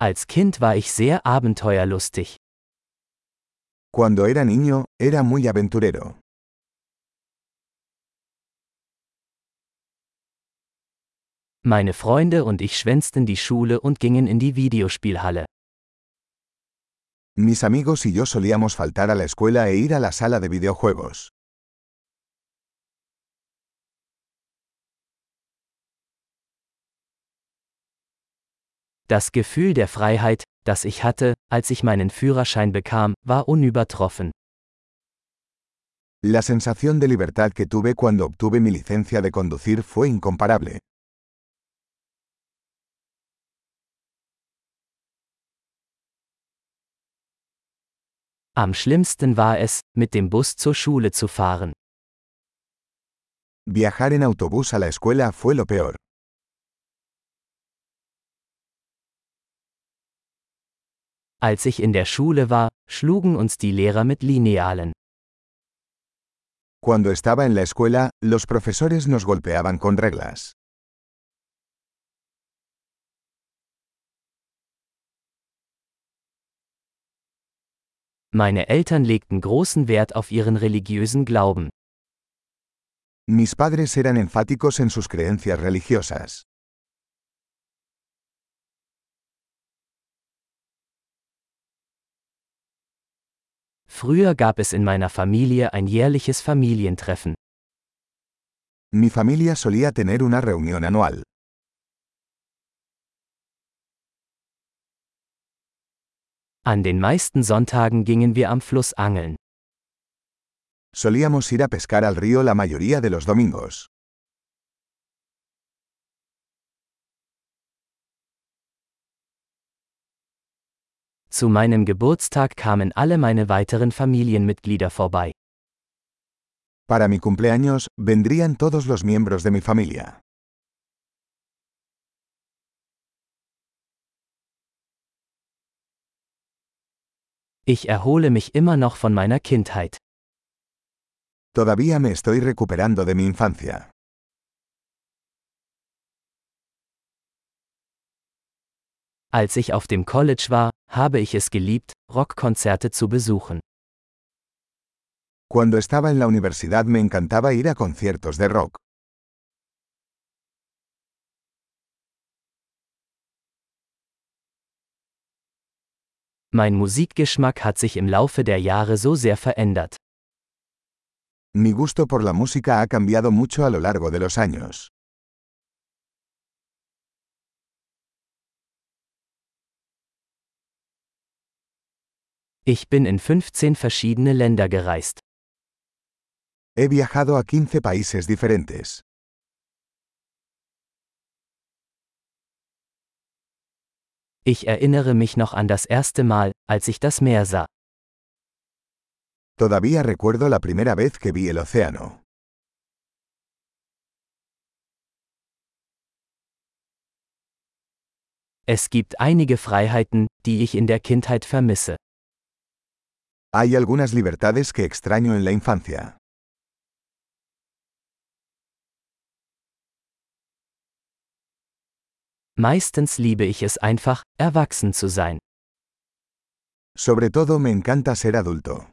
Als Kind war ich sehr abenteuerlustig. Cuando era niño, era muy aventurero. Meine Freunde und ich schwänzten die Schule und gingen in die Videospielhalle. Mis amigos y yo solíamos faltar a la escuela e ir a la sala de videojuegos. Das Gefühl der Freiheit, das ich hatte, als ich meinen Führerschein bekam, war unübertroffen. La sensación de libertad que tuve cuando obtuve mi licencia de conducir fue incomparable. Am schlimmsten war es, mit dem Bus zur Schule zu fahren. Viajar en autobús a la escuela fue lo peor. Als ich in der Schule war, schlugen uns die Lehrer mit Linealen. Cuando estaba en la escuela, los profesores nos golpeaban con reglas. Meine Eltern legten großen Wert auf ihren religiösen Glauben. Mis padres eran enfáticos en sus creencias religiosas. Früher gab es in meiner Familie ein jährliches Familientreffen. Mi familia solía tener una reunión anual. An den meisten Sonntagen gingen wir am Fluss angeln. Solíamos ir a pescar al río la mayoría de los domingos. Zu meinem Geburtstag kamen alle meine weiteren Familienmitglieder vorbei. Para mi cumpleaños, vendrían todos los miembros de mi familia. Ich erhole mich immer noch von meiner Kindheit. Todavía me estoy recuperando de mi infancia. Als ich auf dem College war, habe ich es geliebt, Rockkonzerte zu besuchen. Cuando estaba en la universidad me encantaba ir a conciertos de rock. Mein Musikgeschmack hat sich im Laufe der Jahre so sehr verändert. Mi gusto por la música ha cambiado mucho a lo largo de los años. Ich bin in 15 verschiedene Länder gereist. He viajado a 15 países diferentes. Ich erinnere mich noch an das erste Mal, als ich das Meer sah. Todavía recuerdo la primera vez que vi el océano. Es gibt einige Freiheiten, die ich in der Kindheit vermisse. Hay algunas libertades que extraño en la infancia. Meistens liebe ich es einfach, erwachsen zu sein. Sobre todo me encanta ser adulto.